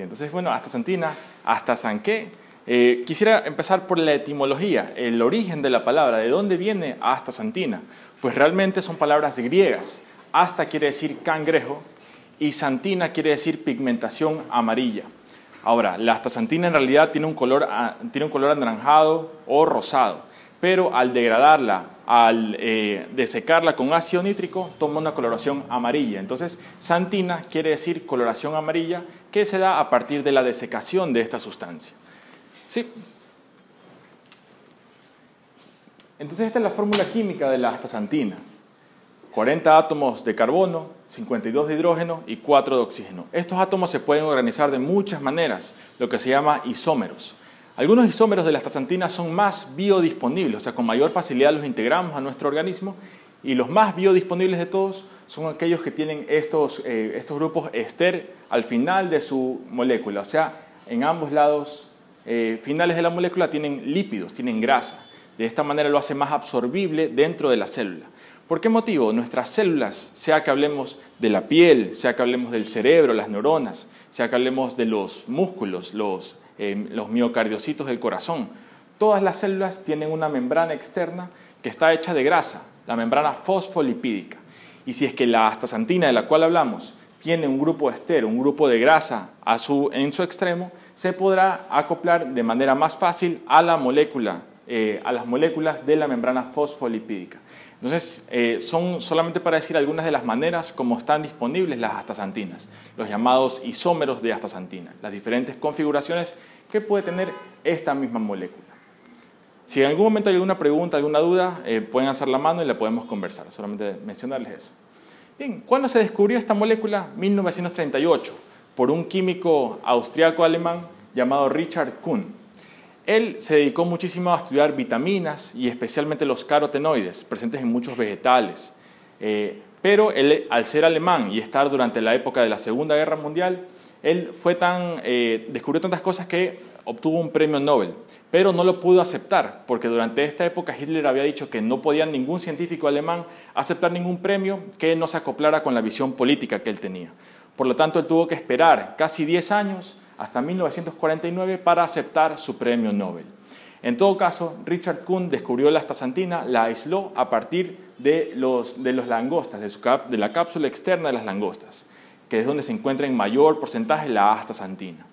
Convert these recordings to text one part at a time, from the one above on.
Entonces, bueno, astaxantina, astaxanqué. Eh, quisiera empezar por la etimología, el origen de la palabra, de dónde viene astaxantina. Pues realmente son palabras griegas. Asta quiere decir cangrejo y santina quiere decir pigmentación amarilla. Ahora, la astaxantina en realidad tiene un color, tiene un color anaranjado o rosado, pero al degradarla, al eh, desecarla con ácido nítrico, toma una coloración amarilla. Entonces, santina quiere decir coloración amarilla que se da a partir de la desecación de esta sustancia. ¿Sí? Entonces, esta es la fórmula química de la astaxantina. 40 átomos de carbono, 52 de hidrógeno y 4 de oxígeno. Estos átomos se pueden organizar de muchas maneras, lo que se llama isómeros. Algunos isómeros de la astaxantina son más biodisponibles, o sea, con mayor facilidad los integramos a nuestro organismo y los más biodisponibles de todos son aquellos que tienen estos, eh, estos grupos ester al final de su molécula, o sea, en ambos lados eh, finales de la molécula tienen lípidos, tienen grasa. De esta manera lo hace más absorbible dentro de la célula. ¿Por qué motivo? Nuestras células, sea que hablemos de la piel, sea que hablemos del cerebro, las neuronas, sea que hablemos de los músculos, los, eh, los miocardiocitos del corazón, todas las células tienen una membrana externa que está hecha de grasa, la membrana fosfolipídica. Y si es que la astaxantina de la cual hablamos tiene un grupo ester, un grupo de grasa en su extremo, se podrá acoplar de manera más fácil a la molécula, eh, a las moléculas de la membrana fosfolipídica. Entonces, eh, son solamente para decir algunas de las maneras como están disponibles las astaxantinas, los llamados isómeros de astaxantina, las diferentes configuraciones que puede tener esta misma molécula. Si en algún momento hay alguna pregunta, alguna duda, eh, pueden hacer la mano y la podemos conversar, solamente mencionarles eso. Bien, ¿cuándo se descubrió esta molécula? 1938, por un químico austriaco-alemán llamado Richard Kuhn. Él se dedicó muchísimo a estudiar vitaminas y especialmente los carotenoides presentes en muchos vegetales. Eh, pero él, al ser alemán y estar durante la época de la Segunda Guerra Mundial, él fue tan, eh, descubrió tantas cosas que obtuvo un premio Nobel, pero no lo pudo aceptar, porque durante esta época Hitler había dicho que no podía ningún científico alemán aceptar ningún premio que no se acoplara con la visión política que él tenía. Por lo tanto, él tuvo que esperar casi 10 años hasta 1949 para aceptar su premio Nobel. En todo caso, Richard Kuhn descubrió la astaxantina, la aisló a partir de los, de los langostas, de, la cápsula externa de las langostas, que es donde se encuentra en mayor porcentaje la astaxantina.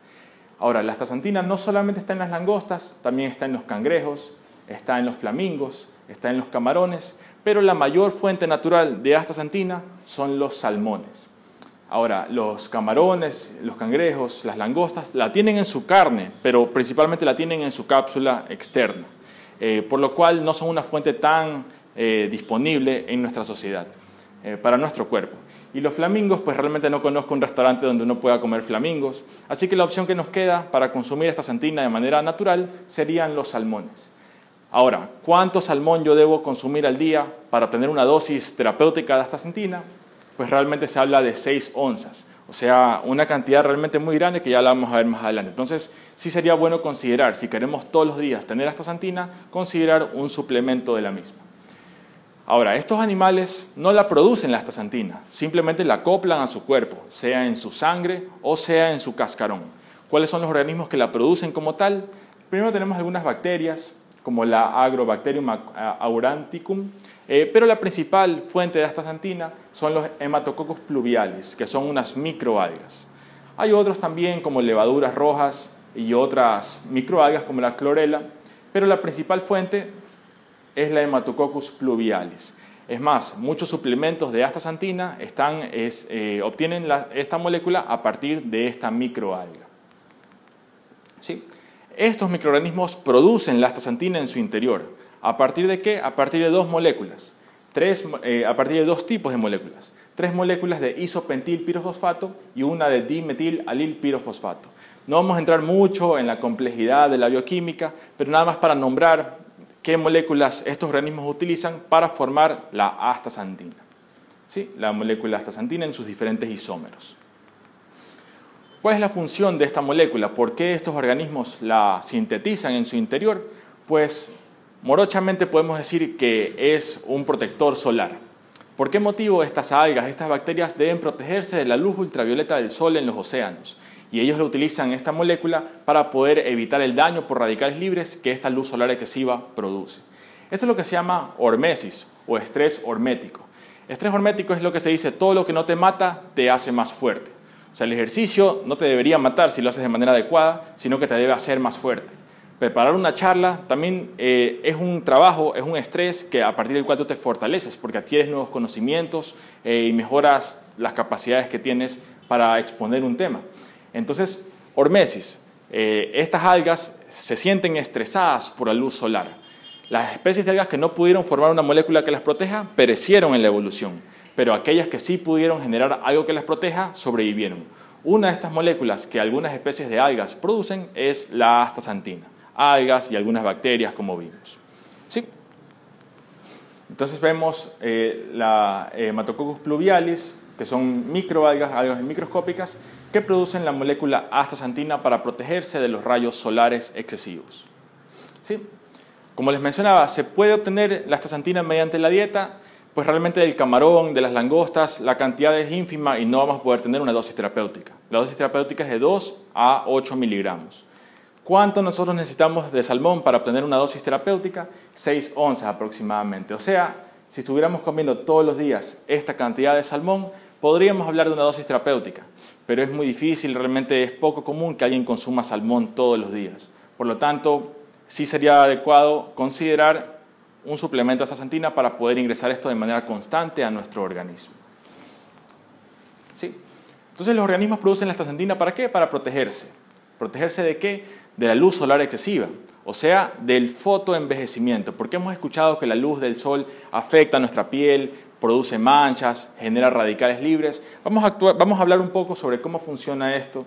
Ahora, la astaxantina no solamente está en las langostas, también está en los cangrejos, está en los flamingos, está en los camarones, pero la mayor fuente natural de astaxantina son los salmones. Ahora, los camarones, los cangrejos, las langostas, la tienen en su carne, pero principalmente la tienen en su cápsula externa, eh, por lo cual no son una fuente tan eh, disponible en nuestra sociedad, eh, para nuestro cuerpo. Y los flamingos, pues realmente no conozco un restaurante donde uno pueda comer flamingos, así que la opción que nos queda para consumir esta santina de manera natural serían los salmones. Ahora, ¿cuánto salmón yo debo consumir al día para obtener una dosis terapéutica de esta santina? pues realmente se habla de 6 onzas, o sea, una cantidad realmente muy grande que ya la vamos a ver más adelante. Entonces, sí sería bueno considerar, si queremos todos los días tener astaxantina, considerar un suplemento de la misma. Ahora, estos animales no la producen la astaxantina, simplemente la acoplan a su cuerpo, sea en su sangre o sea en su cascarón. ¿Cuáles son los organismos que la producen como tal? Primero tenemos algunas bacterias, como la Agrobacterium auranticum, eh, pero la principal fuente de astaxantina son los hematococos pluviales, que son unas microalgas. Hay otros también como levaduras rojas y otras microalgas como la clorela, pero la principal fuente es la Hematococcus pluvialis. Es más, muchos suplementos de astaxantina están, eh, obtienen esta molécula a partir de esta microalga. ¿Sí? Estos microorganismos producen la astaxantina en su interior. ¿A partir de qué? A partir de dos moléculas. Tres, eh, a partir de dos tipos de moléculas. Tres moléculas de isopentil pirofosfato y una de dimetil alil pirofosfato. No vamos a entrar mucho en la complejidad de la bioquímica, pero nada más para nombrar qué moléculas estos organismos utilizan para formar la astaxantina. ¿Sí? La molécula astaxantina en sus diferentes isómeros. ¿Cuál es la función de esta molécula? ¿Por qué estos organismos la sintetizan en su interior? Pues Morochamente podemos decir que es un protector solar. ¿Por qué motivo estas algas, estas bacterias deben protegerse de la luz ultravioleta del sol en los océanos? Y ellos lo utilizan esta molécula para poder evitar el daño por radicales libres que esta luz solar excesiva produce. Esto es lo que se llama hormesis o estrés hormético. Estrés hormético es lo que se dice, todo lo que no te mata te hace más fuerte. O sea, el ejercicio no te debería matar si lo haces de manera adecuada, sino que te debe hacer más fuerte. Preparar una charla también eh, es un trabajo, es un estrés que a partir del cual tú te fortaleces, porque adquieres nuevos conocimientos eh, y mejoras las capacidades que tienes para exponer un tema. Entonces, hormesis, eh, estas algas se sienten estresadas por la luz solar. Las especies de algas que no pudieron formar una molécula que las proteja perecieron en la evolución, pero aquellas que sí pudieron generar algo que las proteja sobrevivieron. Una de estas moléculas que algunas especies de algas producen es la astaxantina, algas y algunas bacterias como vimos. ¿Sí? Entonces vemos eh, la Hematococcus pluvialis, que son microalgas, algas microscópicas, que producen la molécula astaxantina para protegerse de los rayos solares excesivos. ¿Sí? Como les mencionaba, se puede obtener la astaxantina mediante la dieta, pues realmente del camarón, de las langostas, la cantidad es ínfima y no vamos a poder tener una dosis terapéutica. La dosis terapéutica es de 2 a 8 miligramos. ¿Cuánto nosotros necesitamos de salmón para obtener una dosis terapéutica? 6 onzas aproximadamente. O sea, si estuviéramos comiendo todos los días esta cantidad de salmón, podríamos hablar de una dosis terapéutica, pero es muy difícil, realmente es poco común que alguien consuma salmón todos los días. Por lo tanto, sí sería adecuado considerar un suplemento de astaxantina para poder ingresar esto de manera constante a nuestro organismo. ¿Sí? Entonces los organismos producen la astaxantina ¿para qué? Para protegerse. ¿Protegerse de qué? De la luz solar excesiva, o sea, del fotoenvejecimiento, porque hemos escuchado que la luz del sol afecta nuestra piel, produce manchas, genera radicales libres. Vamos a, vamos a hablar un poco sobre cómo funciona esto.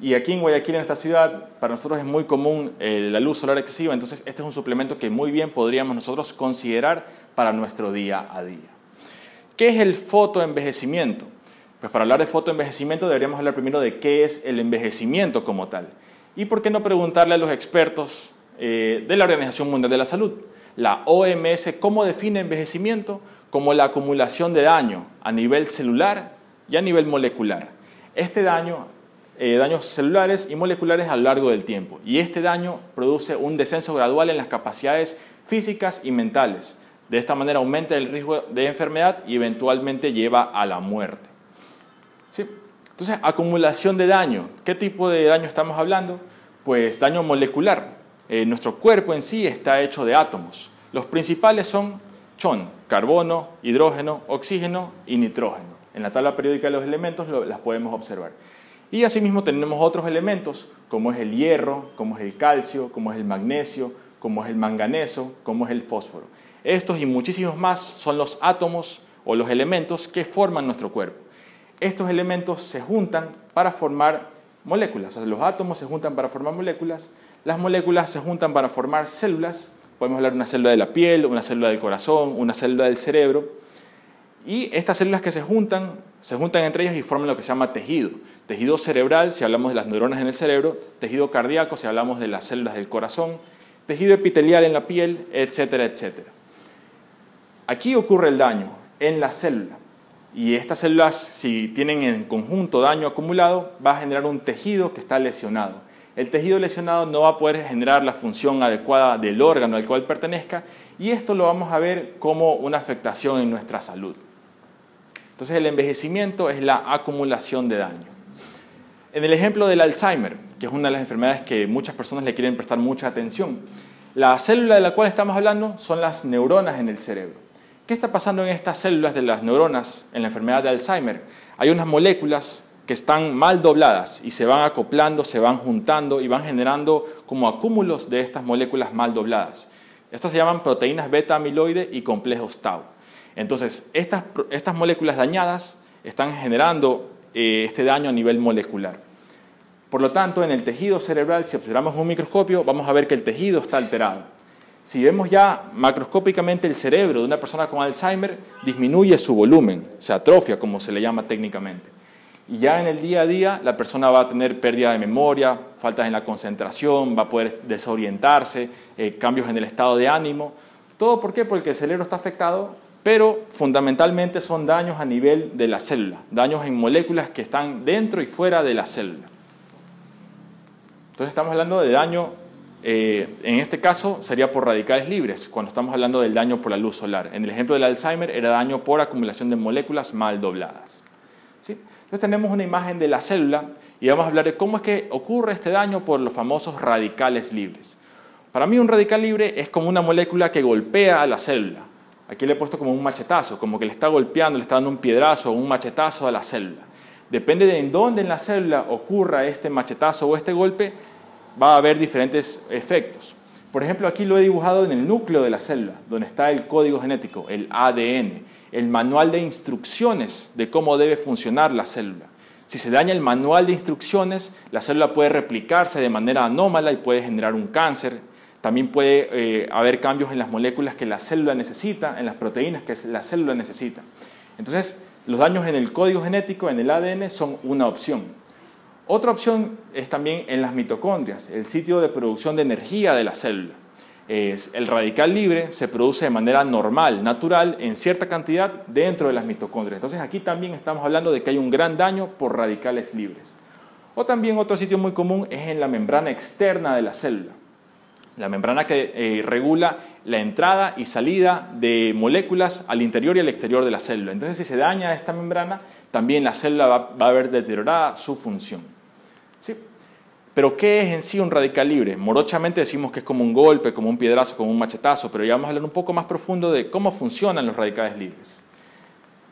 Y aquí en Guayaquil, en esta ciudad, para nosotros es muy común eh, la luz solar excesiva, entonces este es un suplemento que muy bien podríamos nosotros considerar para nuestro día a día. ¿Qué es el fotoenvejecimiento? Pues para hablar de fotoenvejecimiento deberíamos hablar primero de qué es el envejecimiento como tal. Y por qué no preguntarle a los expertos eh, de la Organización Mundial de la Salud, la OMS, cómo define envejecimiento como la acumulación de daño a nivel celular y a nivel molecular. Este daño, eh, daños celulares y moleculares a lo largo del tiempo. Y este daño produce un descenso gradual en las capacidades físicas y mentales. De esta manera aumenta el riesgo de enfermedad y eventualmente lleva a la muerte. ¿Sí? Entonces, acumulación de daño. ¿Qué tipo de daño estamos hablando? Pues daño molecular. Eh, nuestro cuerpo en sí está hecho de átomos. Los principales son chon, carbono, hidrógeno, oxígeno y nitrógeno. En la tabla periódica de los elementos las podemos observar. Y asimismo tenemos otros elementos como es el hierro, como es el calcio, como es el magnesio, como es el manganeso, como es el fósforo. Estos y muchísimos más son los átomos o los elementos que forman nuestro cuerpo. Estos elementos se juntan para formar moléculas. O sea, los átomos se juntan para formar moléculas, las moléculas se juntan para formar células Podemos hablar de una célula de la piel, una célula del corazón, una célula del cerebro. Y estas células que se juntan, se juntan entre ellas y forman lo que se llama tejido. Tejido cerebral, si hablamos de las neuronas en el cerebro, tejido cardíaco, si hablamos de las células del corazón, tejido epitelial en la piel, etcétera, etcétera. Aquí ocurre el daño en la célula. Y estas células, si tienen en conjunto daño acumulado, va a generar un tejido que está lesionado el tejido lesionado no va a poder generar la función adecuada del órgano al cual pertenezca y esto lo vamos a ver como una afectación en nuestra salud. Entonces el envejecimiento es la acumulación de daño. En el ejemplo del Alzheimer, que es una de las enfermedades que muchas personas le quieren prestar mucha atención, la célula de la cual estamos hablando son las neuronas en el cerebro. ¿Qué está pasando en estas células de las neuronas en la enfermedad de Alzheimer? Hay unas moléculas que están mal dobladas y se van acoplando, se van juntando y van generando como acúmulos de estas moléculas mal dobladas. Estas se llaman proteínas beta amiloide y complejos tau. Entonces, estas, estas moléculas dañadas están generando eh, este daño a nivel molecular. Por lo tanto, en el tejido cerebral, si observamos un microscopio, vamos a ver que el tejido está alterado. Si vemos ya macroscópicamente el cerebro de una persona con Alzheimer, disminuye su volumen, se atrofia, como se le llama técnicamente. Y ya en el día a día la persona va a tener pérdida de memoria, faltas en la concentración, va a poder desorientarse, eh, cambios en el estado de ánimo. ¿Todo por qué? Porque el cerebro está afectado, pero fundamentalmente son daños a nivel de la célula, daños en moléculas que están dentro y fuera de la célula. Entonces estamos hablando de daño, eh, en este caso sería por radicales libres, cuando estamos hablando del daño por la luz solar. En el ejemplo del Alzheimer era daño por acumulación de moléculas mal dobladas. ¿sí? Entonces tenemos una imagen de la célula y vamos a hablar de cómo es que ocurre este daño por los famosos radicales libres. Para mí un radical libre es como una molécula que golpea a la célula. Aquí le he puesto como un machetazo, como que le está golpeando, le está dando un piedrazo o un machetazo a la célula. Depende de en dónde en la célula ocurra este machetazo o este golpe, va a haber diferentes efectos. Por ejemplo, aquí lo he dibujado en el núcleo de la célula, donde está el código genético, el ADN el manual de instrucciones de cómo debe funcionar la célula. Si se daña el manual de instrucciones, la célula puede replicarse de manera anómala y puede generar un cáncer. También puede eh, haber cambios en las moléculas que la célula necesita, en las proteínas que la célula necesita. Entonces, los daños en el código genético, en el ADN, son una opción. Otra opción es también en las mitocondrias, el sitio de producción de energía de la célula es el radical libre se produce de manera normal, natural, en cierta cantidad dentro de las mitocondrias. Entonces aquí también estamos hablando de que hay un gran daño por radicales libres. O también otro sitio muy común es en la membrana externa de la célula. La membrana que eh, regula la entrada y salida de moléculas al interior y al exterior de la célula. Entonces si se daña esta membrana, también la célula va, va a ver deteriorada su función. Pero ¿qué es en sí un radical libre? Morochamente decimos que es como un golpe, como un piedrazo, como un machetazo, pero ya vamos a hablar un poco más profundo de cómo funcionan los radicales libres.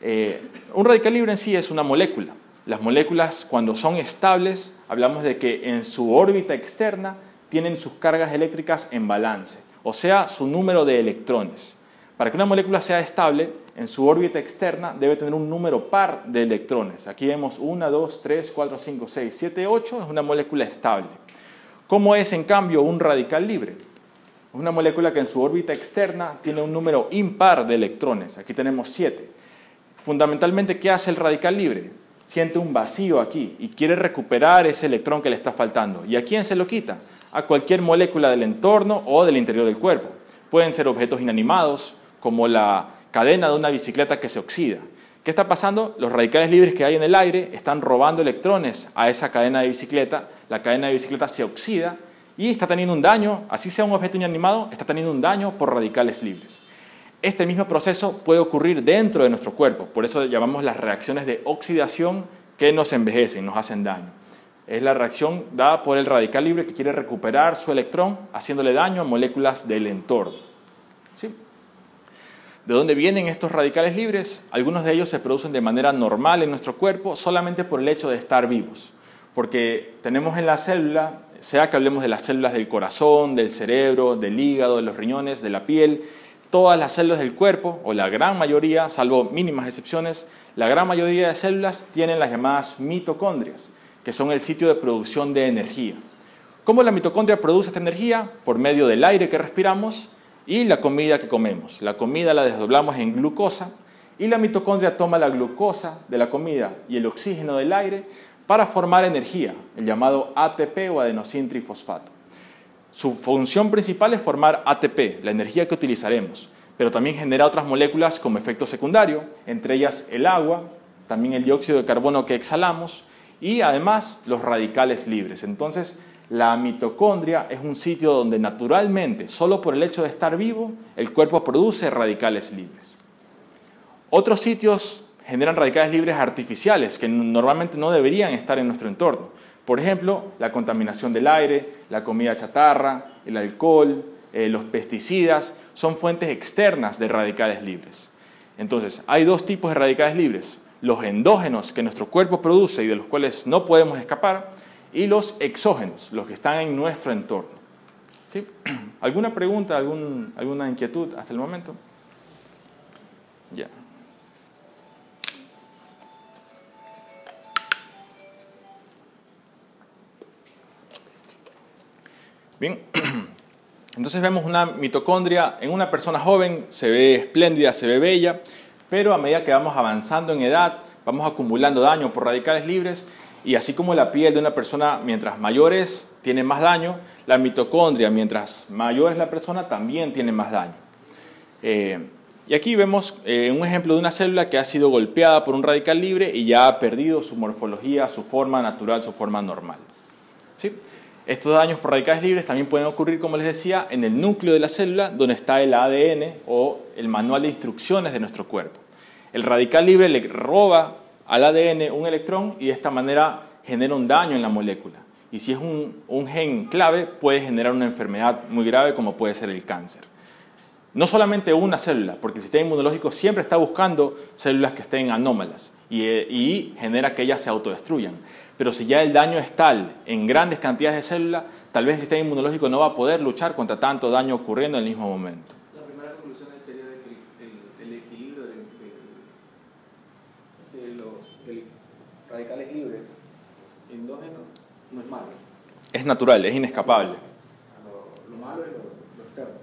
Eh, un radical libre en sí es una molécula. Las moléculas cuando son estables, hablamos de que en su órbita externa tienen sus cargas eléctricas en balance, o sea, su número de electrones. Para que una molécula sea estable, en su órbita externa debe tener un número par de electrones. Aquí vemos 1, 2, 3, 4, 5, 6, 7, 8, es una molécula estable. ¿Cómo es en cambio un radical libre? Es una molécula que en su órbita externa tiene un número impar de electrones. Aquí tenemos 7. Fundamentalmente, ¿qué hace el radical libre? Siente un vacío aquí y quiere recuperar ese electrón que le está faltando. ¿Y a quién se lo quita? A cualquier molécula del entorno o del interior del cuerpo. Pueden ser objetos inanimados, como la cadena de una bicicleta que se oxida. ¿Qué está pasando? Los radicales libres que hay en el aire están robando electrones a esa cadena de bicicleta, la cadena de bicicleta se oxida y está teniendo un daño, así sea un objeto inanimado, está teniendo un daño por radicales libres. Este mismo proceso puede ocurrir dentro de nuestro cuerpo, por eso llamamos las reacciones de oxidación que nos envejecen, nos hacen daño. Es la reacción dada por el radical libre que quiere recuperar su electrón haciéndole daño a moléculas del entorno. ¿De dónde vienen estos radicales libres? Algunos de ellos se producen de manera normal en nuestro cuerpo solamente por el hecho de estar vivos. Porque tenemos en la célula, sea que hablemos de las células del corazón, del cerebro, del hígado, de los riñones, de la piel, todas las células del cuerpo, o la gran mayoría, salvo mínimas excepciones, la gran mayoría de células tienen las llamadas mitocondrias, que son el sitio de producción de energía. ¿Cómo la mitocondria produce esta energía? Por medio del aire que respiramos y la comida que comemos. La comida la desdoblamos en glucosa y la mitocondria toma la glucosa de la comida y el oxígeno del aire para formar energía, el llamado ATP o adenosín trifosfato. Su función principal es formar ATP, la energía que utilizaremos, pero también genera otras moléculas como efecto secundario, entre ellas el agua, también el dióxido de carbono que exhalamos y además los radicales libres. Entonces, la mitocondria es un sitio donde naturalmente, solo por el hecho de estar vivo, el cuerpo produce radicales libres. Otros sitios generan radicales libres artificiales que normalmente no deberían estar en nuestro entorno. Por ejemplo, la contaminación del aire, la comida chatarra, el alcohol, eh, los pesticidas, son fuentes externas de radicales libres. Entonces, hay dos tipos de radicales libres, los endógenos que nuestro cuerpo produce y de los cuales no podemos escapar, y los exógenos, los que están en nuestro entorno. ¿Sí? ¿Alguna pregunta, algún, alguna inquietud hasta el momento? Ya. Bien, entonces vemos una mitocondria en una persona joven, se ve espléndida, se ve bella, pero a medida que vamos avanzando en edad, vamos acumulando daño por radicales libres y así como la piel de una persona, mientras mayor es, tiene más daño, la mitocondria, mientras mayor es la persona, también tiene más daño. Eh, y aquí vemos eh, un ejemplo de una célula que ha sido golpeada por un radical libre y ya ha perdido su morfología, su forma natural, su forma normal. ¿Sí? Estos daños por radicales libres también pueden ocurrir, como les decía, en el núcleo de la célula, donde está el ADN o el manual de instrucciones de nuestro cuerpo. El radical libre le roba al ADN un electrón y de esta manera genera un daño en la molécula. Y si es un, un gen clave, puede generar una enfermedad muy grave como puede ser el cáncer. No solamente una célula, porque el sistema inmunológico siempre está buscando células que estén anómalas y, y, genera que ellas se autodestruyan. Pero si ya el daño es tal en grandes cantidades de células, tal vez el sistema inmunológico no va a poder luchar contra tanto daño ocurriendo en el mismo momento. La primera conclusión sería de que el, el equilibrio de, de, de los de radicales libres endógenos no es malo. Es natural, es inescapable. Lo, lo malo es lo, lo externo.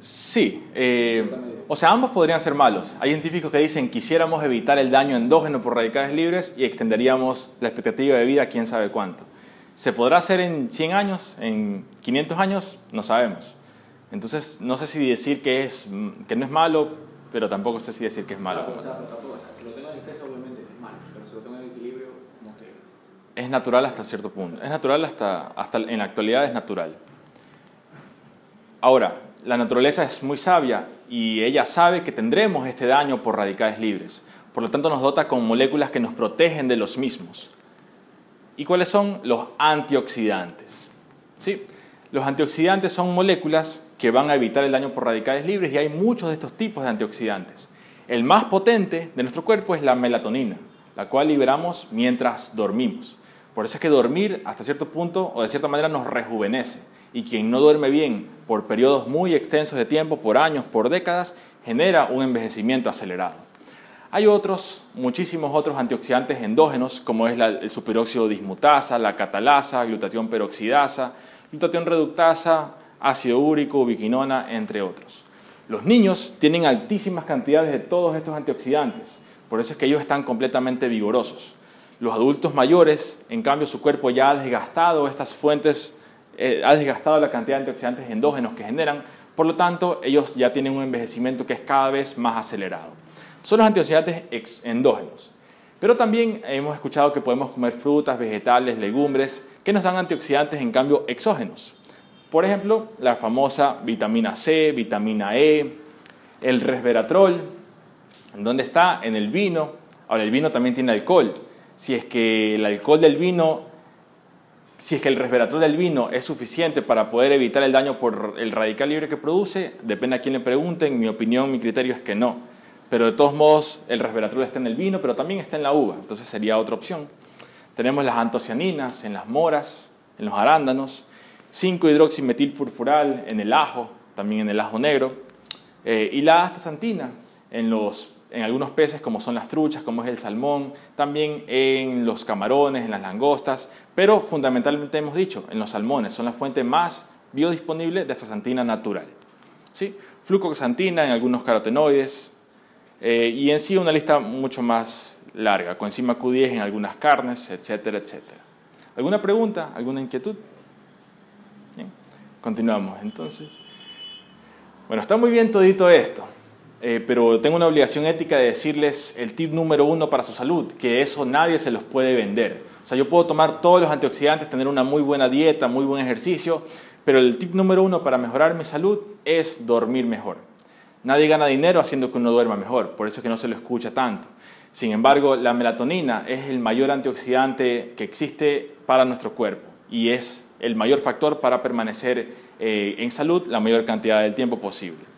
Sí, eh, o sea, ambos podrían ser malos. Hay científicos que dicen quisiéramos evitar el daño endógeno por radicales libres y extenderíamos la expectativa de vida quién sabe cuánto. ¿Se podrá hacer en 100 años, en 500 años? No sabemos. Entonces, no sé si decir que, es, que no es malo, pero tampoco sé si decir que es malo. Claro, o sea, pero tampoco, o sea, si lo tengo en exceso, obviamente es malo, pero si lo tengo en equilibrio, como que... Es natural hasta cierto punto. Es natural hasta, hasta en la actualidad es natural. Ahora, la naturaleza es muy sabia y ella sabe que tendremos este daño por radicales libres. Por lo tanto, nos dota con moléculas que nos protegen de los mismos. ¿Y cuáles son los antioxidantes? ¿Sí? Los antioxidantes son moléculas que van a evitar el daño por radicales libres y hay muchos de estos tipos de antioxidantes. El más potente de nuestro cuerpo es la melatonina, la cual liberamos mientras dormimos. Por eso es que dormir hasta cierto punto o de cierta manera nos rejuvenece. Y quien no duerme bien por periodos muy extensos de tiempo, por años, por décadas, genera un envejecimiento acelerado. Hay otros, muchísimos otros antioxidantes endógenos, como es el superóxido dismutasa, la catalasa, glutatión peroxidasa, glutatión reductasa, ácido úrico, ubiquinona, entre otros. Los niños tienen altísimas cantidades de todos estos antioxidantes, por eso es que ellos están completamente vigorosos. Los adultos mayores, en cambio, su cuerpo ya ha desgastado estas fuentes, eh, ha desgastado la cantidad de antioxidantes endógenos que generan, por lo tanto, ellos ya tienen un envejecimiento que es cada vez más acelerado son los antioxidantes endógenos. Pero también hemos escuchado que podemos comer frutas, vegetales, legumbres, que nos dan antioxidantes en cambio exógenos. Por ejemplo, la famosa vitamina C, vitamina E, el resveratrol. ¿En dónde está? En el vino. Ahora, el vino también tiene alcohol. Si es que el alcohol del vino, si es que el resveratrol del vino es suficiente para poder evitar el daño por el radical libre que produce, depende a quién le pregunten. Mi opinión, mi criterio es que no pero de todos modos el resveratrol está en el vino, pero también está en la uva, entonces sería otra opción. Tenemos las antocianinas en las moras, en los arándanos, 5-hidroximetilfurfural en el ajo, también en el ajo negro, eh, y la astaxantina en, los, en algunos peces como son las truchas, como es el salmón, también en los camarones, en las langostas, pero fundamentalmente hemos dicho, en los salmones, son la fuente más biodisponible de astaxantina natural. ¿Sí? Flucoxantina en algunos carotenoides, eh, y en sí una lista mucho más larga, coenzima Q10 en algunas carnes, etcétera, etcétera. ¿Alguna pregunta? ¿Alguna inquietud? Bien. Continuamos entonces. Bueno, está muy bien todito esto, eh, pero tengo una obligación ética de decirles el tip número uno para su salud, que eso nadie se los puede vender. O sea, yo puedo tomar todos los antioxidantes, tener una muy buena dieta, muy buen ejercicio, pero el tip número uno para mejorar mi salud es dormir mejor. Nadie gana dinero haciendo que uno duerma mejor, por eso es que no se lo escucha tanto. Sin embargo, la melatonina es el mayor antioxidante que existe para nuestro cuerpo y es el mayor factor para permanecer eh, en salud la mayor cantidad del tiempo posible.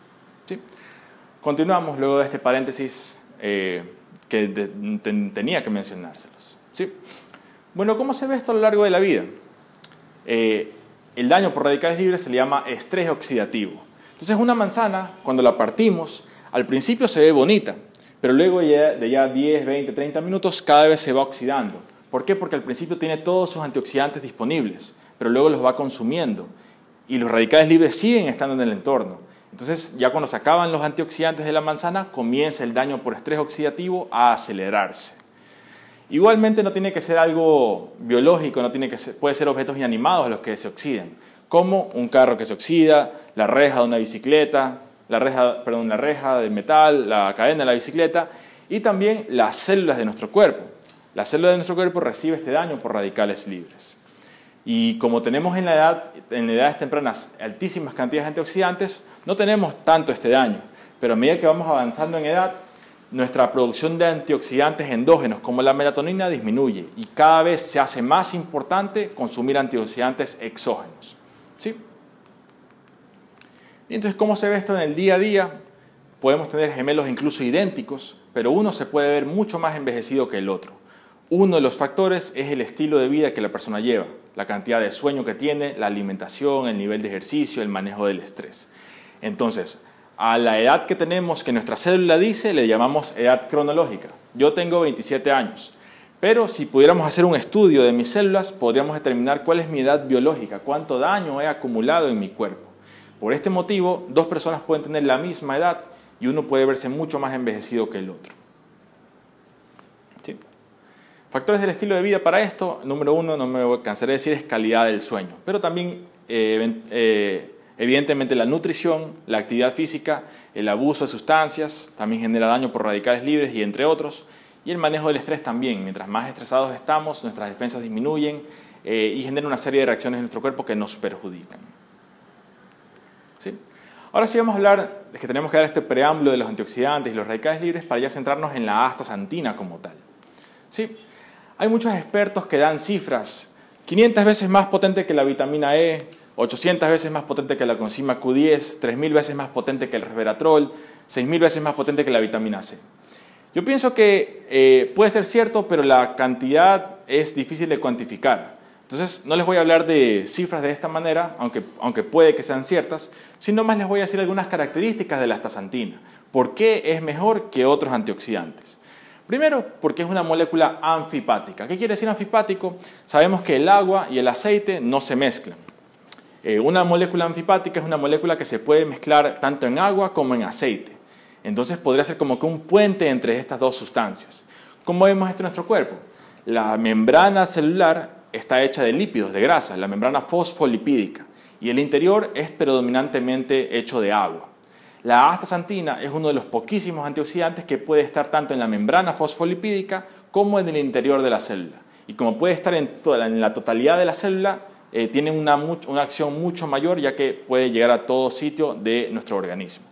Continuamos luego de este paréntesis eh, que tenía que mencionárselos. ¿Sí? Bueno, ¿cómo se ve esto a lo largo de la vida? Eh, el daño por radicales libres se le llama estrés oxidativo. Entonces una manzana, cuando la partimos, al principio se ve bonita, pero luego de ya 10, 20, 30 minutos cada vez se va oxidando. ¿Por qué? Porque al principio tiene todos sus antioxidantes disponibles, pero luego los va consumiendo y los radicales libres siguen estando en el entorno. Entonces ya cuando se acaban los antioxidantes de la manzana, comienza el daño por estrés oxidativo a acelerarse. Igualmente no tiene que ser algo biológico, no tiene que puede ser objetos inanimados los que se oxiden como un carro que se oxida, la reja de una bicicleta, la reja, perdón, la reja de metal, la cadena de la bicicleta y también las células de nuestro cuerpo. La célula de nuestro cuerpo recibe este daño por radicales libres. Y como tenemos en, la edad, en edades tempranas altísimas cantidades de antioxidantes, no tenemos tanto este daño. Pero a medida que vamos avanzando en edad, nuestra producción de antioxidantes endógenos como la melatonina disminuye y cada vez se hace más importante consumir antioxidantes exógenos. ¿Sí? Y entonces, ¿cómo se ve esto en el día a día? Podemos tener gemelos incluso idénticos, pero uno se puede ver mucho más envejecido que el otro. Uno de los factores es el estilo de vida que la persona lleva, la cantidad de sueño que tiene, la alimentación, el nivel de ejercicio, el manejo del estrés. Entonces, a la edad que tenemos, que nuestra célula dice, le llamamos edad cronológica. Yo tengo 27 años, pero si pudiéramos hacer un estudio de mis células, podríamos determinar cuál es mi edad biológica, cuánto daño he acumulado en mi cuerpo. Por este motivo, dos personas pueden tener la misma edad y uno puede verse mucho más envejecido que el otro. Factores del estilo de vida para esto, número uno, no me cansaré de decir, es calidad del sueño, pero también eh, eh, evidentemente la nutrición, la actividad física, el abuso de sustancias, también genera daño por radicales libres y entre otros, y el manejo del estrés también. Mientras más estresados estamos, nuestras defensas disminuyen eh, y generan una serie de reacciones en nuestro cuerpo que nos perjudican. ¿Sí? Ahora sí vamos a hablar de que tenemos que dar este preámbulo de los antioxidantes y los radicales libres para ya centrarnos en la astaxantina como tal. ¿Sí? Hay muchos expertos que dan cifras 500 veces más potente que la vitamina E, 800 veces más potente que la coenzima Q10, 3000 veces más potente que el resveratrol, 6000 veces más potente que la vitamina C. Yo pienso que eh, puede ser cierto, pero la cantidad es difícil de cuantificar. Entonces, no les voy a hablar de cifras de esta manera, aunque, aunque puede que sean ciertas, sino más les voy a decir algunas características de la astaxantina. ¿Por qué es mejor que otros antioxidantes? Primero, porque es una molécula anfipática. ¿Qué quiere decir anfipático? Sabemos que el agua y el aceite no se mezclan. Eh, una molécula anfipática es una molécula que se puede mezclar tanto en agua como en aceite. Entonces podría ser como que un puente entre estas dos sustancias. ¿Cómo vemos esto en nuestro cuerpo? La membrana celular está hecha de lípidos, de grasa, la membrana fosfolipídica, y el interior es predominantemente hecho de agua. La astaxantina es uno de los poquísimos antioxidantes que puede estar tanto en la membrana fosfolipídica como en el interior de la célula. Y como puede estar en, la totalidad de la célula, eh, tiene una, una acción mucho mayor ya que puede llegar a todo sitio de nuestro organismo.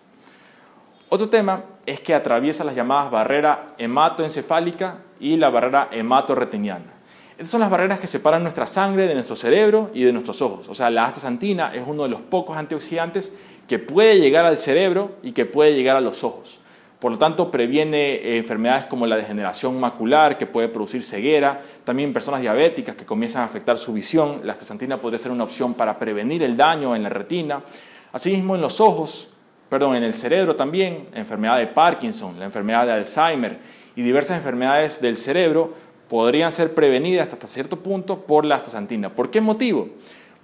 Otro tema es que atraviesa las llamadas barrera hematoencefálica y la barrera hematorretiniana. Estas son las barreras que separan nuestra sangre de nuestro cerebro y de nuestros ojos. O sea, la astaxantina es uno de los pocos antioxidantes que puede llegar al cerebro y que puede llegar a los ojos. Por lo tanto, previene eh, enfermedades como la degeneración macular, que puede producir ceguera, también personas diabéticas que comienzan a afectar su visión. La astaxantina podría ser una opción para prevenir el daño en la retina. Asimismo, en los ojos, perdón, en el cerebro también, la enfermedad de Parkinson, la enfermedad de Alzheimer y diversas enfermedades del cerebro podrían ser prevenidas hasta cierto punto por la astaxantina. ¿Por qué motivo?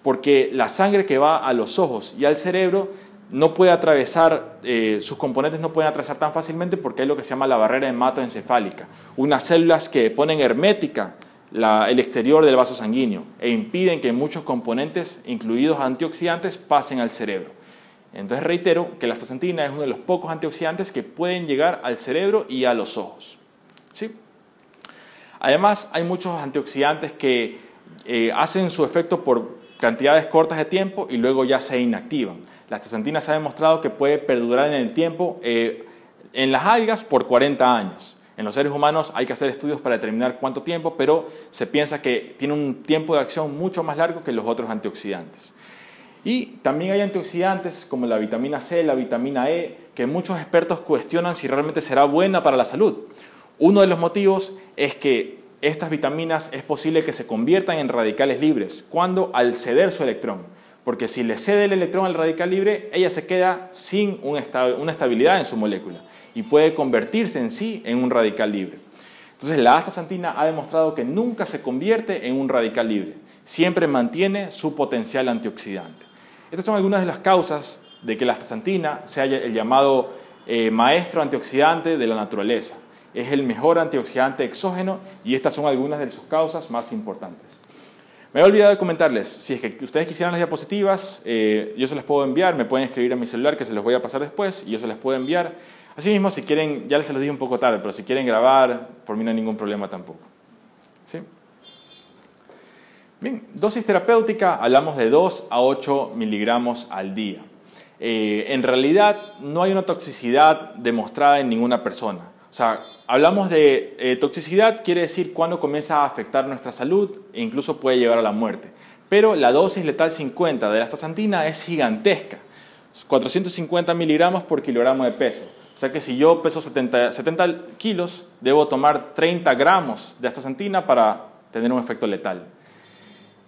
Porque la sangre que va a los ojos y al cerebro no puede atravesar, eh, sus componentes no pueden atravesar tan fácilmente porque hay lo que se llama la barrera hematoencefálica, unas células que ponen hermética el exterior del vaso sanguíneo e impiden que muchos componentes, incluidos antioxidantes, pasen al cerebro. Entonces reitero que la astaxantina es uno de los pocos antioxidantes que pueden llegar al cerebro y a los ojos. ¿Sí? Además, hay muchos antioxidantes que eh, hacen su efecto por cantidades cortas de tiempo y luego ya se inactivan. La astaxantina se ha demostrado que puede perdurar en el tiempo eh, en las algas por 40 años. En los seres humanos hay que hacer estudios para determinar cuánto tiempo, pero se piensa que tiene un tiempo de acción mucho más largo que los otros antioxidantes. Y también hay antioxidantes como la vitamina C, la vitamina E, que muchos expertos cuestionan si realmente será buena para la salud. Uno de los motivos es que estas vitaminas es posible que se conviertan en radicales libres cuando al ceder su electrón. Porque si le cede el electrón al radical libre, ella se queda sin una estabilidad en su molécula y puede convertirse en sí en un radical libre. Entonces la astaxantina ha demostrado que nunca se convierte en un radical libre, siempre mantiene su potencial antioxidante. Estas son algunas de las causas de que la astaxantina sea el llamado eh, maestro antioxidante de la naturaleza es el mejor antioxidante exógeno y estas son algunas de sus causas más importantes. Me he olvidado de comentarles, si es que ustedes quisieran las diapositivas, eh, yo se las puedo enviar, me pueden escribir a mi celular que se los voy a pasar después y yo se las puedo enviar. Asimismo, si quieren, ya se los dije un poco tarde, pero si quieren grabar, por mí no hay ningún problema tampoco. ¿Sí? Bien, dosis terapéutica, hablamos de 2 a 8 miligramos al día. Eh, en realidad no hay una toxicidad demostrada en ninguna persona. O sea, hablamos de eh, toxicidad, quiere decir cuando comienza a afectar nuestra salud e incluso puede llevar a la muerte. Pero la dosis letal 50 de la astaxantina es gigantesca, 450 miligramos por kilogramo de peso. O sea que si yo peso 70, 70 kilos, debo tomar 30 gramos de astaxantina para tener un efecto letal.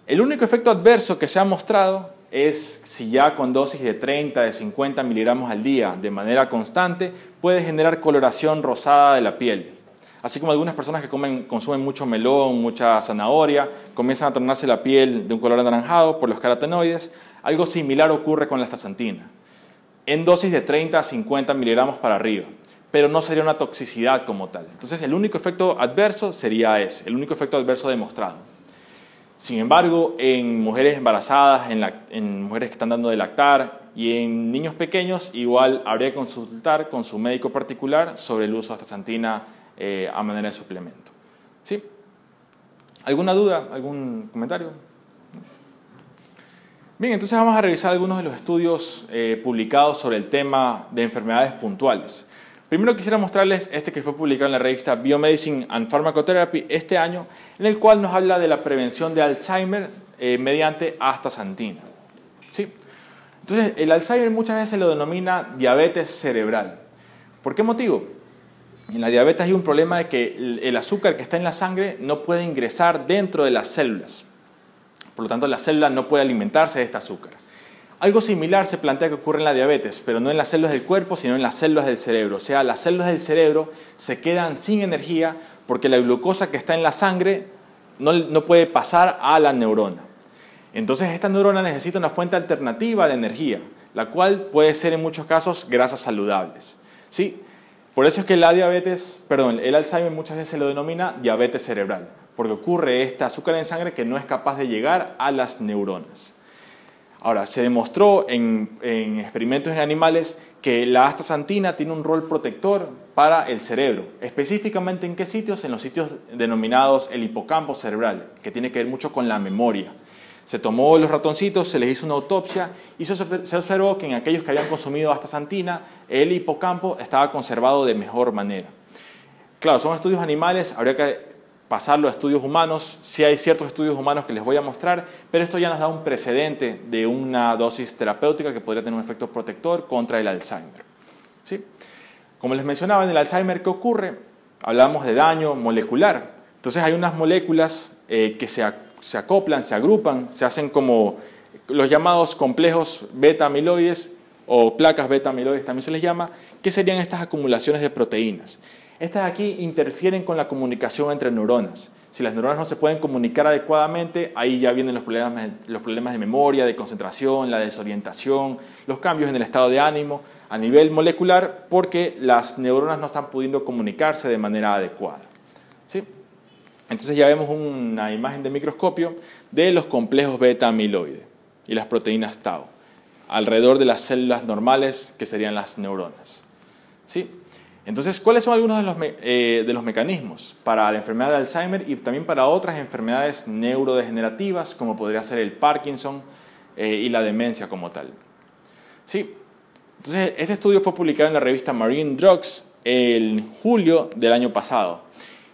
El único efecto adverso que se ha mostrado es si ya con dosis de 30, de 50 miligramos al día de manera constante puede generar coloración rosada de la piel. Así como algunas personas que comen, consumen mucho melón, mucha zanahoria, comienzan a tornarse la piel de un color anaranjado por los carotenoides, algo similar ocurre con la astaxantina. En dosis de 30 a 50 miligramos para arriba, pero no sería una toxicidad como tal. Entonces el único efecto adverso sería ese, el único efecto adverso demostrado. Sin embargo, en mujeres embarazadas, en, mujeres que están dando de lactar y en niños pequeños, igual habría que consultar con su médico particular sobre el uso de astaxantina eh, a manera de suplemento. ¿Sí? ¿Alguna duda? ¿Algún comentario? Bien, entonces vamos a revisar algunos de los estudios eh, publicados sobre el tema de enfermedades puntuales. Primero quisiera mostrarles este que fue publicado en la revista Biomedicine and Pharmacotherapy este año, en el cual nos habla de la prevención de Alzheimer eh, mediante astaxantina. ¿Sí? Entonces, el Alzheimer muchas veces lo denomina diabetes cerebral. ¿Por qué motivo? En la diabetes hay un problema de que el azúcar que está en la sangre no puede ingresar dentro de las células. Por lo tanto, la célula no puede alimentarse de este azúcar. Algo similar se plantea que ocurre en la diabetes, pero no en las células del cuerpo, sino en las células del cerebro. O sea, las células del cerebro se quedan sin energía porque la glucosa que está en la sangre no, puede pasar a la neurona. Entonces esta neurona necesita una fuente alternativa de energía, la cual puede ser en muchos casos grasas saludables. ¿Sí? Por eso es que la diabetes, perdón, el Alzheimer muchas veces se lo denomina diabetes cerebral, porque ocurre este azúcar en sangre que no es capaz de llegar a las neuronas. Ahora, se demostró en, experimentos en animales que la astaxantina tiene un rol protector para el cerebro. Específicamente en qué sitios? En los sitios denominados el hipocampo cerebral, que tiene que ver mucho con la memoria. Se tomó los ratoncitos, se les hizo una autopsia y se observó que en aquellos que habían consumido astaxantina, el hipocampo estaba conservado de mejor manera. Claro, son estudios animales, habría que pasarlo a estudios humanos. Sí hay ciertos estudios humanos que les voy a mostrar, pero esto ya nos da un precedente de una dosis terapéutica que podría tener un efecto protector contra el Alzheimer. ¿Sí? Como les mencionaba, en el Alzheimer, ¿qué ocurre? Hablamos de daño molecular. Entonces hay unas moléculas eh, que se, se acoplan, se agrupan, se hacen como los llamados complejos beta-amiloides o placas beta-amiloides también se les llama, que serían estas acumulaciones de proteínas. Estas aquí interfieren con la comunicación entre neuronas. Si las neuronas no se pueden comunicar adecuadamente, ahí ya vienen los problemas, los problemas de memoria, de concentración, la desorientación, los cambios en el estado de ánimo a nivel molecular porque las neuronas no están pudiendo comunicarse de manera adecuada. ¿Sí? Entonces ya vemos una imagen de microscopio de los complejos beta-amiloide y las proteínas tau alrededor de las células normales que serían las neuronas. ¿Sí? Entonces, ¿cuáles son algunos de los, eh, de los, mecanismos para la enfermedad de Alzheimer y también para otras enfermedades neurodegenerativas, como podría ser el Parkinson eh, y la demencia como tal? Sí, entonces este estudio fue publicado en la revista Marine Drugs en julio del año pasado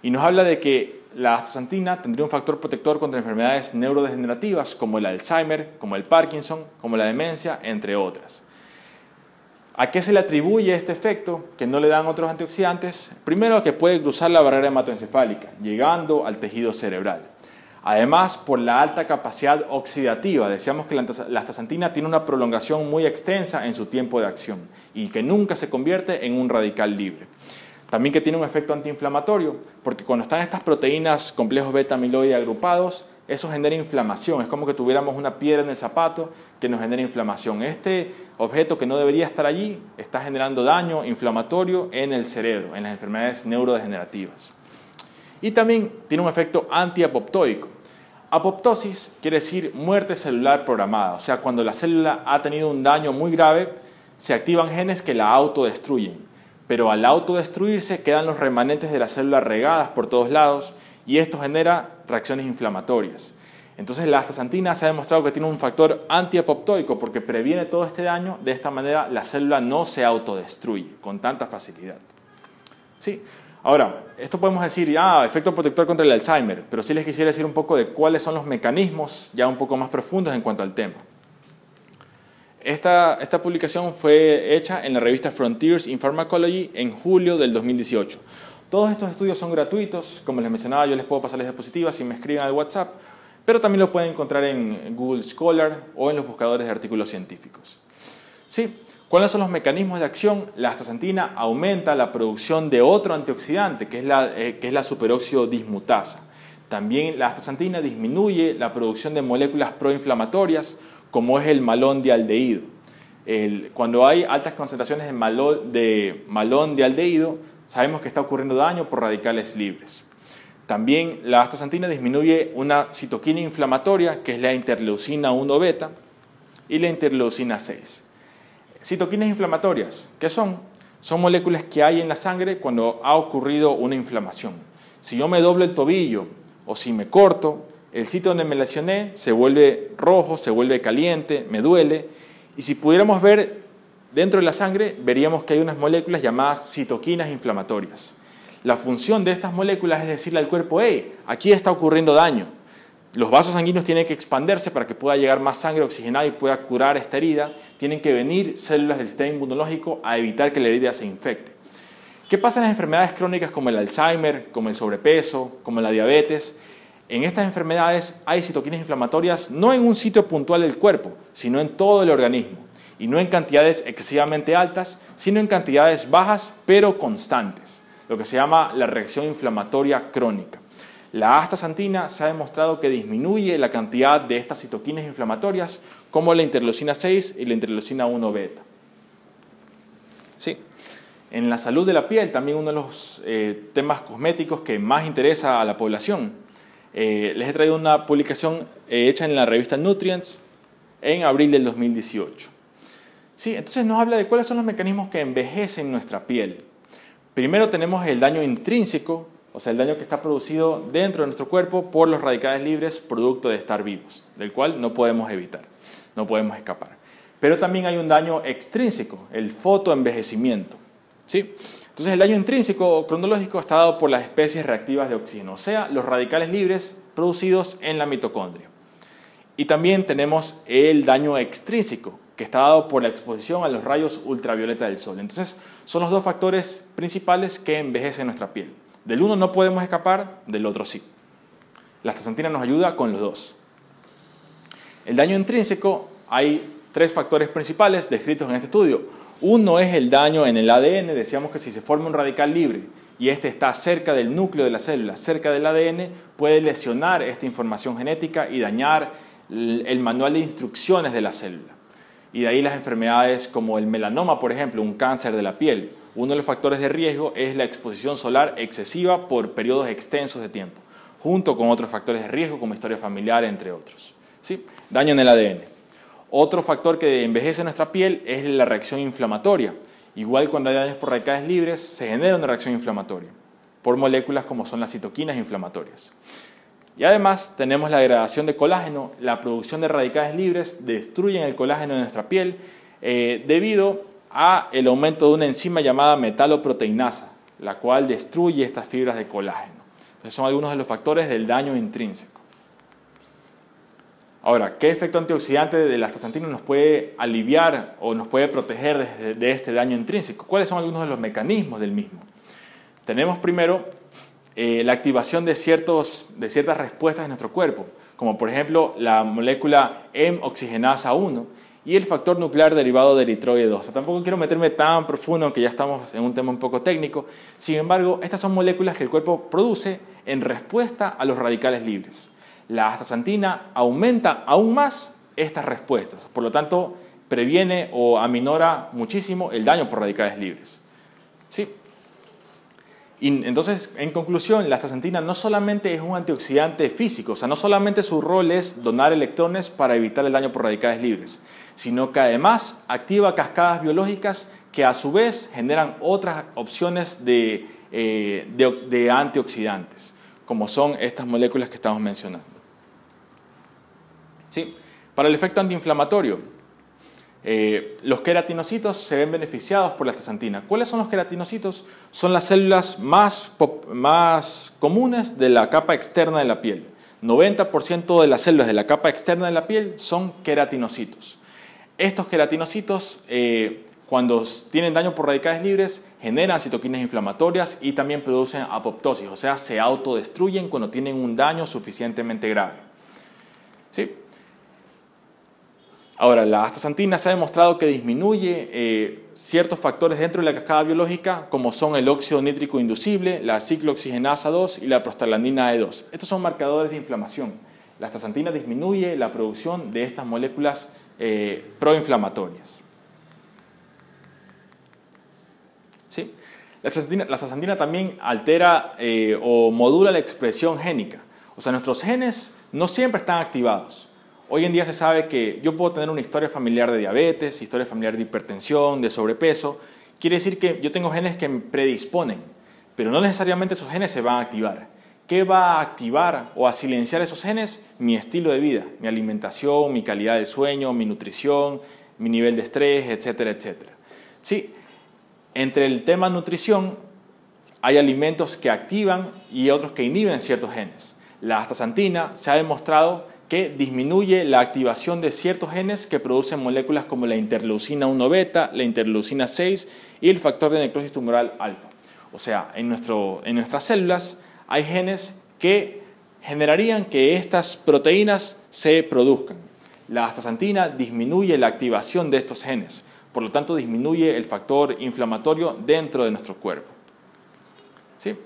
y nos habla de que la astaxantina tendría un factor protector contra enfermedades neurodegenerativas como el Alzheimer, como el Parkinson, como la demencia, entre otras. ¿A qué se le atribuye este efecto que no le dan otros antioxidantes? Primero, que puede cruzar la barrera hematoencefálica, llegando al tejido cerebral. Además, por la alta capacidad oxidativa, decíamos que la astaxantina tiene una prolongación muy extensa en su tiempo de acción y que nunca se convierte en un radical libre. También que tiene un efecto antiinflamatorio, porque cuando están estas proteínas complejos beta-amiloide agrupados, eso genera inflamación. Es como que tuviéramos una piedra en el zapato que nos genera inflamación. Este objeto que no debería estar allí está generando daño inflamatorio en el cerebro, en las enfermedades neurodegenerativas. Y también tiene un efecto antiapoptóico. Apoptosis quiere decir muerte celular programada, o sea, cuando la célula ha tenido un daño muy grave, se activan genes que la autodestruyen. Pero al autodestruirse quedan los remanentes de la célula regadas por todos lados y esto genera reacciones inflamatorias. Entonces la astaxantina se ha demostrado que tiene un factor antiapoptoico porque previene todo este daño. De esta manera la célula no se autodestruye con tanta facilidad. ¿Sí? Ahora, esto podemos decir, ah, efecto protector contra el Alzheimer, pero sí les quisiera decir un poco de cuáles son los mecanismos ya un poco más profundos en cuanto al tema. Esta, esta publicación fue hecha en la revista Frontiers in Pharmacology en julio del 2018. Todos estos estudios son gratuitos, como les mencionaba, yo les puedo pasar las diapositivas si me escriben al WhatsApp, pero también lo pueden encontrar en Google Scholar o en los buscadores de artículos científicos. ¿Sí? ¿Cuáles son los mecanismos de acción? La astaxantina aumenta la producción de otro antioxidante, que es la, eh, que es la superóxido dismutasa. También la astaxantina disminuye la producción de moléculas proinflamatorias, como es el malón de aldehído. cuando hay altas concentraciones de malón, de malón de aldehído, sabemos que está ocurriendo daño por radicales libres. También la astaxantina disminuye una citoquina inflamatoria, que es la interleucina 1 beta, y la interleucina 6. Citoquinas inflamatorias, ¿qué son? Son moléculas que hay en la sangre cuando ha ocurrido una inflamación. Si yo me doblo el tobillo o si me corto, el sitio donde me lesioné se vuelve rojo, se vuelve caliente, me duele. Y si pudiéramos ver dentro de la sangre, veríamos que hay unas moléculas llamadas citoquinas inflamatorias. La función de estas moléculas es decirle al cuerpo, hey, aquí está ocurriendo daño los vasos sanguíneos tienen que expandirse para que pueda llegar más sangre oxigenada y pueda curar esta herida. Tienen que venir células del sistema inmunológico a evitar que la herida se infecte. ¿Qué pasa en las enfermedades crónicas como el Alzheimer, como el sobrepeso, como la diabetes? En estas enfermedades hay citoquinas inflamatorias no en un sitio puntual del cuerpo, sino en todo el organismo. Y no en cantidades excesivamente altas, sino en cantidades bajas pero constantes, lo que se llama la reacción inflamatoria crónica. La astaxantina se ha demostrado que disminuye la cantidad de estas citoquinas inflamatorias como la interleucina 6 y la interleucina 1 beta. Sí. En la salud de la piel, también uno de los eh, temas cosméticos que más interesa a la población. Eh, les he traído una publicación eh, hecha en la revista Nutrients en abril del 2018. Sí, entonces nos habla de cuáles son los mecanismos que envejecen nuestra piel. Primero tenemos el daño intrínseco, o sea, el daño que está producido dentro de nuestro cuerpo por los radicales libres producto de estar vivos, del cual no podemos evitar, no podemos escapar. Pero también hay un daño extrínseco, el fotoenvejecimiento. ¿sí? Entonces, el daño intrínseco cronológico está dado por las especies reactivas de oxígeno, o sea, los radicales libres producidos en la mitocondria. Y también tenemos el daño extrínseco, que está dado por la exposición a los rayos ultravioleta del sol. Entonces, son los dos factores principales que envejecen nuestra piel. Del uno no podemos escapar, del otro sí. La astaxantina nos ayuda con los dos. El daño intrínseco, hay tres factores principales descritos en este estudio. Uno es el daño en el ADN, decíamos que si se forma un radical libre y este está cerca del núcleo de la célula, cerca del ADN, puede lesionar esta información genética y dañar el manual de instrucciones de la célula. Y de ahí las enfermedades como el melanoma, por ejemplo, un cáncer de la piel, uno de los factores de riesgo es la exposición solar excesiva por periodos extensos de tiempo, junto con otros factores de riesgo como historia familiar, entre otros. ¿Sí? Daño en el ADN. Otro factor que envejece nuestra piel es la reacción inflamatoria. Igual cuando hay daños por radicales libres, se genera una reacción inflamatoria por moléculas como son las citoquinas inflamatorias. Y además tenemos la degradación de colágeno, la producción de radicales libres destruyen el colágeno de nuestra piel eh, debido a el aumento de una enzima llamada metaloproteinasa, la cual destruye estas fibras de colágeno. Entonces son algunos de los factores del daño intrínseco. Ahora, ¿qué efecto antioxidante de la astaxantina nos puede aliviar o nos puede proteger de, este daño intrínseco? ¿Cuáles son algunos de los mecanismos del mismo? Tenemos primero eh, la activación de, ciertos, de ciertas respuestas en nuestro cuerpo, como por ejemplo la molécula M-oxigenasa 1, y el factor nuclear derivado del eritroide 2. tampoco quiero meterme tan profundo, aunque ya estamos en un tema un poco técnico. Sin embargo, estas son moléculas que el cuerpo produce en respuesta a los radicales libres. La astaxantina aumenta aún más estas respuestas, por lo tanto, previene o aminora muchísimo el daño por radicales libres. ¿Sí? Entonces, en conclusión, la astaxantina no solamente es un antioxidante físico, o sea, no solamente su rol es donar electrones para evitar el daño por radicales libres, sino que además activa cascadas biológicas que a su vez generan otras opciones de, eh, antioxidantes, como son estas moléculas que estamos mencionando. ¿Sí? Para el efecto antiinflamatorio, eh, los queratinocitos se ven beneficiados por la astaxantina. ¿Cuáles son los queratinocitos? Son las células más, más comunes de la capa externa de la piel. 90% de las células de la capa externa de la piel son queratinocitos. Estos queratinocitos, eh, cuando tienen daño por radicales libres, generan citoquinas inflamatorias y también producen apoptosis, o sea, se autodestruyen cuando tienen un daño suficientemente grave. ¿Sí? Ahora, la astaxantina se ha demostrado que disminuye eh, ciertos factores dentro de la cascada biológica, como son el óxido nítrico inducible, la ciclooxigenasa 2 y la prostaglandina E2. Estos son marcadores de inflamación. La astaxantina disminuye la producción de estas moléculas eh, proinflamatorias. ¿Sí? La astaxantina, también altera eh, o modula la expresión génica. O sea, nuestros genes no siempre están activados. Hoy en día se sabe que yo puedo tener una historia familiar de diabetes, historia familiar de hipertensión, de sobrepeso. Quiere decir que yo tengo genes que me predisponen, pero no necesariamente esos genes se van a activar. ¿Qué va a activar o a silenciar esos genes? Mi estilo de vida, mi alimentación, mi calidad de sueño, mi nutrición, mi nivel de estrés, etcétera, etcétera. Sí, entre el tema nutrición hay alimentos que activan y otros que inhiben ciertos genes. La astaxantina se ha demostrado que disminuye la activación de ciertos genes que producen moléculas como la interleucina 1 beta, la interleucina 6 y el factor de necrosis tumoral alfa. O sea, en, nuestro, en nuestras células hay genes que generarían que estas proteínas se produzcan. La astaxantina disminuye la activación de estos genes, por lo tanto disminuye el factor inflamatorio dentro de nuestro cuerpo. ¿Sí?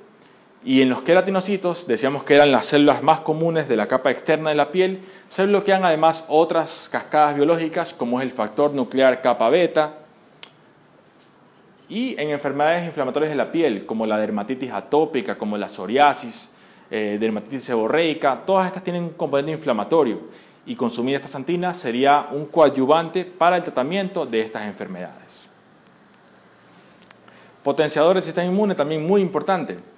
Y en los queratinocitos decíamos que eran las células más comunes de la capa externa de la piel, se bloquean además otras cascadas biológicas como es el factor nuclear kappa beta. Y en enfermedades inflamatorias de la piel como la dermatitis atópica, como la psoriasis, eh, dermatitis seborreica, todas estas tienen un componente inflamatorio y consumir esta santina sería un coadyuvante para el tratamiento de estas enfermedades. Potenciador del sistema inmune también muy importante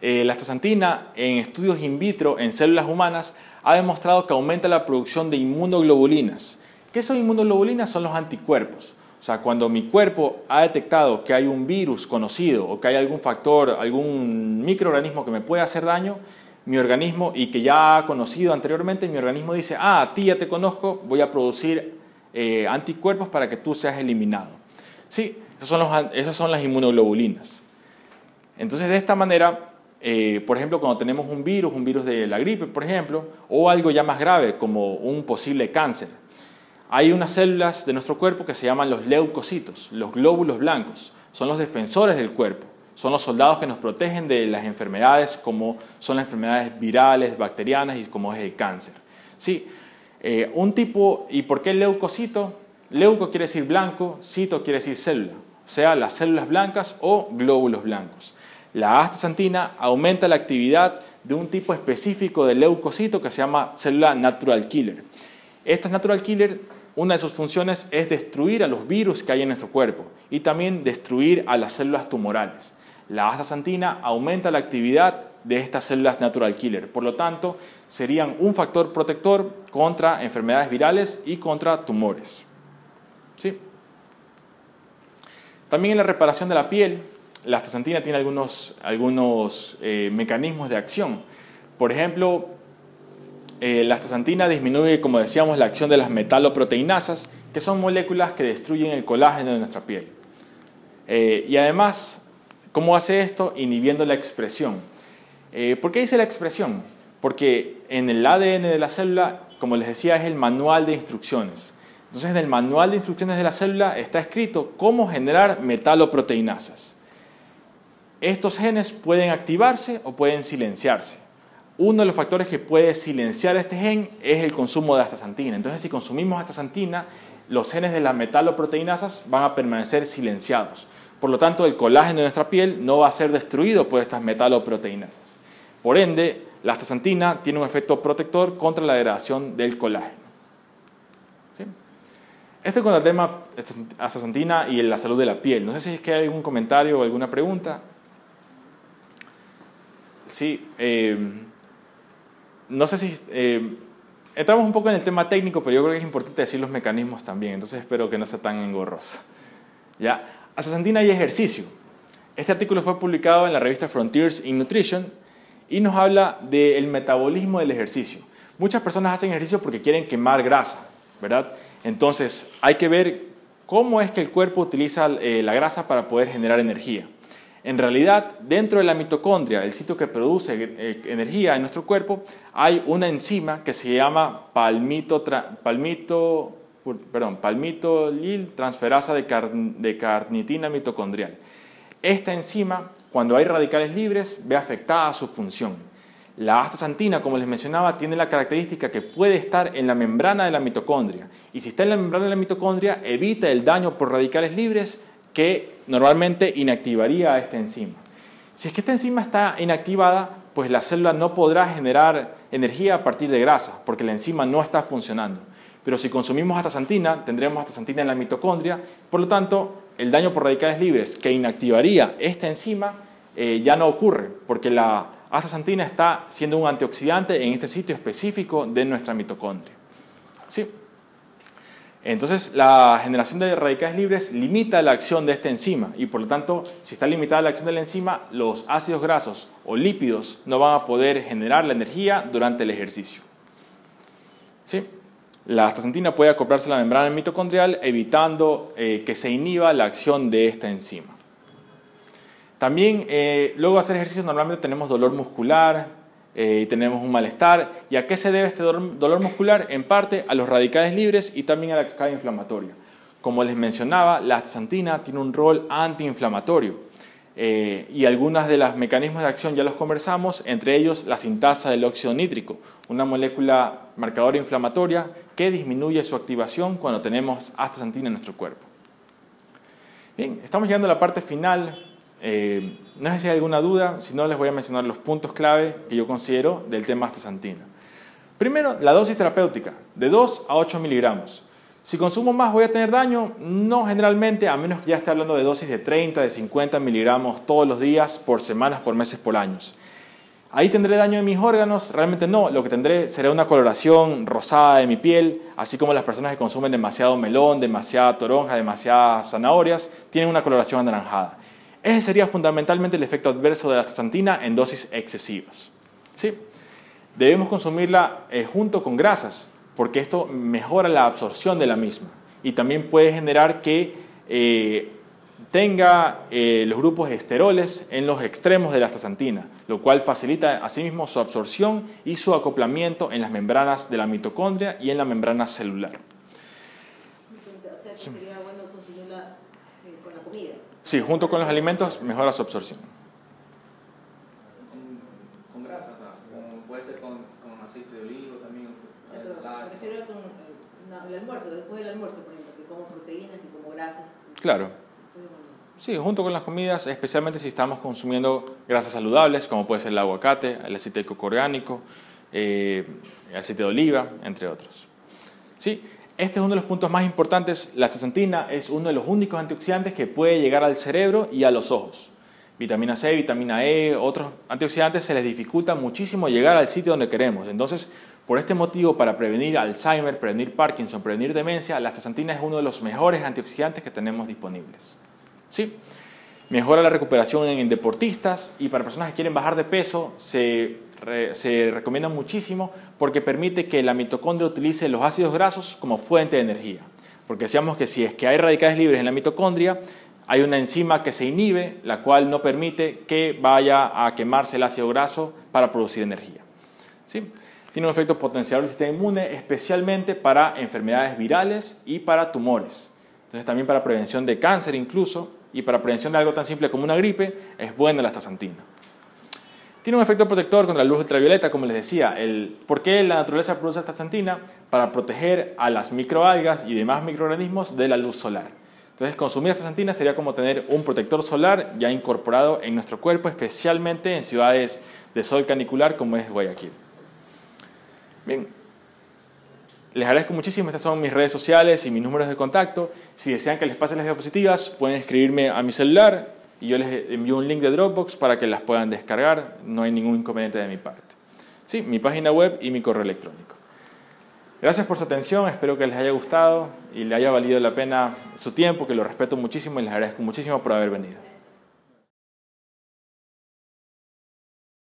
eh, la astaxantina en estudios in vitro en células humanas ha demostrado que aumenta la producción de inmunoglobulinas. ¿Qué son inmunoglobulinas? Son los anticuerpos. O sea, cuando mi cuerpo ha detectado que hay un virus conocido o que hay algún factor, algún microorganismo que me puede hacer daño, mi organismo y que ya ha conocido anteriormente, mi organismo dice, ah, a ti ya te conozco, voy a producir eh, anticuerpos para que tú seas eliminado. Sí, son, esas son las inmunoglobulinas. Entonces, de esta manera, eh, por ejemplo, cuando tenemos un virus, un virus de la gripe, por ejemplo, o algo ya más grave como un posible cáncer, hay unas células de nuestro cuerpo que se llaman los leucocitos, los glóbulos blancos. Son los defensores del cuerpo, son los soldados que nos protegen de las enfermedades como son las enfermedades virales, bacterianas y como es el cáncer. Sí, eh, un tipo, ¿y por qué leucocito? Leuco quiere decir blanco, cito quiere decir célula, o sea, las células blancas o glóbulos blancos. La astaxantina aumenta la actividad de un tipo específico de leucocito que se llama célula natural killer. Esta natural killer, una de sus funciones es destruir a los virus que hay en nuestro cuerpo y también destruir a las células tumorales. La astaxantina aumenta la actividad de estas células natural killer. Por lo tanto, serían un factor protector contra enfermedades virales y contra tumores. ¿Sí? También en la reparación de la piel, la astaxantina tiene algunos, algunos eh, mecanismos de acción. Por ejemplo, eh, la astaxantina disminuye, como decíamos, la acción de las metaloproteinasas, que son moléculas que destruyen el colágeno de nuestra piel. Eh, y además, ¿cómo hace esto? Inhibiendo la expresión. ¿Por qué dice la expresión? Porque en el ADN de la célula, como les decía, es el manual de instrucciones. Entonces, en el manual de instrucciones de la célula está escrito cómo generar metaloproteinasas. Estos genes pueden activarse o pueden silenciarse. Uno de los factores que puede silenciar este gen es el consumo de astaxantina. Entonces, si consumimos astaxantina, los genes de las metaloproteinasas van a permanecer silenciados. Por lo tanto, el colágeno de nuestra piel no va a ser destruido por estas metaloproteinasas. Por ende, la astaxantina tiene un efecto protector contra la degradación del colágeno. ¿Sí? Esto es con el tema astaxantina y la salud de la piel. No sé si es que hay algún comentario o alguna pregunta. Sí, eh, no sé si... Eh, entramos un poco en el tema técnico, pero yo creo que es importante decir los mecanismos también, entonces espero que no sea tan engorroso. ¿Ya? Astaxantina y ejercicio. Este artículo fue publicado en la revista Frontiers in Nutrition y nos habla del metabolismo del ejercicio. Muchas personas hacen ejercicio porque quieren quemar grasa, ¿verdad? Entonces hay que ver cómo es que el cuerpo utiliza eh, la grasa para poder generar energía. En realidad, dentro de la mitocondria, el sitio que produce eh, energía en nuestro cuerpo, hay una enzima que se llama palmito, palmito, perdón, palmitolil transferasa de, de carnitina mitocondrial. Esta enzima, cuando hay radicales libres, ve afectada su función. La astaxantina, como les mencionaba, tiene la característica que puede estar en la membrana de la mitocondria. Y si está en la membrana de la mitocondria, evita el daño por radicales libres que normalmente inactivaría esta enzima. Si es que esta enzima está inactivada, pues la célula no podrá generar energía a partir de grasa, porque la enzima no está funcionando. Pero si consumimos astaxantina, tendremos astaxantina en la mitocondria, por lo tanto, el daño por radicales libres que inactivaría esta enzima eh, ya no ocurre, porque la astaxantina está siendo un antioxidante en este sitio específico de nuestra mitocondria. ¿Sí? Entonces, la generación de radicales libres limita la acción de esta enzima y por lo tanto, si está limitada la acción de la enzima, los ácidos grasos o lípidos no van a poder generar la energía durante el ejercicio. ¿Sí? La astaxantina puede acoplarse a la membrana mitocondrial evitando eh, que se inhiba la acción de esta enzima. También eh, luego de hacer ejercicio normalmente tenemos dolor muscular eh, y tenemos un malestar. ¿Y a qué se debe este dolor, muscular? En parte a los radicales libres y también a la cascada inflamatoria. Como les mencionaba, la astaxantina tiene un rol antiinflamatorio. Eh, y algunos de los mecanismos de acción ya los conversamos, entre ellos la sintasa del óxido nítrico, una molécula marcadora inflamatoria que disminuye su activación cuando tenemos astaxantina en nuestro cuerpo. Bien, estamos llegando a la parte final eh, no sé si hay alguna duda, si no les voy a mencionar los puntos clave que yo considero del tema astaxantina. Primero, la dosis terapéutica, de 2 a 8 miligramos. Si consumo más, ¿voy a tener daño? No generalmente, a menos que ya esté hablando de dosis de 30, de 50 miligramos todos los días, por semanas, por meses, por años. ¿Ahí tendré daño en mis órganos? Realmente no. Lo que tendré será una coloración rosada de mi piel, así como las personas que consumen demasiado melón, demasiada toronja, demasiadas zanahorias, tienen una coloración anaranjada. Ese sería fundamentalmente el efecto adverso de la astaxantina en dosis excesivas. ¿Sí? Debemos consumirla eh, junto con grasas, porque esto mejora la absorción de la misma y también puede generar que eh, tenga eh, los grupos esteroles en los extremos de la astaxantina, lo cual facilita asimismo su absorción y su acoplamiento en las membranas de la mitocondria y en la membrana celular. Sí, junto con los alimentos mejora su absorción. Con, grasa, o sea, puede ser con, con, aceite de olivo también. Me refiero con el, el, almuerzo, después del almuerzo, por ejemplo, que como proteínas y como grasas. Claro. Sí, junto con las comidas, especialmente si estamos consumiendo grasas saludables, como puede ser el aguacate, el aceite de coco orgánico, eh, el aceite de oliva, entre otros. Sí, este es uno de los puntos más importantes. La astaxantina es uno de los únicos antioxidantes que puede llegar al cerebro y a los ojos. Vitamina C, vitamina E, otros antioxidantes se les dificulta muchísimo llegar al sitio donde queremos. Entonces, por este motivo, para prevenir Alzheimer, prevenir Parkinson, prevenir demencia, la astaxantina es uno de los mejores antioxidantes que tenemos disponibles. ¿Sí? Mejora la recuperación en deportistas y para personas que quieren bajar de peso se se recomienda muchísimo porque permite que la mitocondria utilice los ácidos grasos como fuente de energía. Porque decíamos que si es que hay radicales libres en la mitocondria, hay una enzima que se inhibe, la cual no permite que vaya a quemarse el ácido graso para producir energía. ¿Sí? Tiene un efecto potenciador del sistema inmune, especialmente para enfermedades virales y para tumores. Entonces también para prevención de cáncer incluso y para prevención de algo tan simple como una gripe es buena la astaxantina. Tiene un efecto protector contra la luz ultravioleta, como les decía. ¿Por qué la naturaleza produce astaxantina? Para proteger a las microalgas y demás microorganismos de la luz solar. Entonces, consumir astaxantina sería como tener un protector solar ya incorporado en nuestro cuerpo, especialmente en ciudades de sol canicular como es Guayaquil. Bien, les agradezco muchísimo, estas son mis redes sociales y mis números de contacto. Si desean que les pase las diapositivas, pueden escribirme a mi celular y yo les envío un link de Dropbox para que las puedan descargar, no hay ningún inconveniente de mi parte. Sí, mi página web y mi correo electrónico. Gracias por su atención, espero que les haya gustado y le haya valido la pena su tiempo, que lo respeto muchísimo y les agradezco muchísimo por haber venido.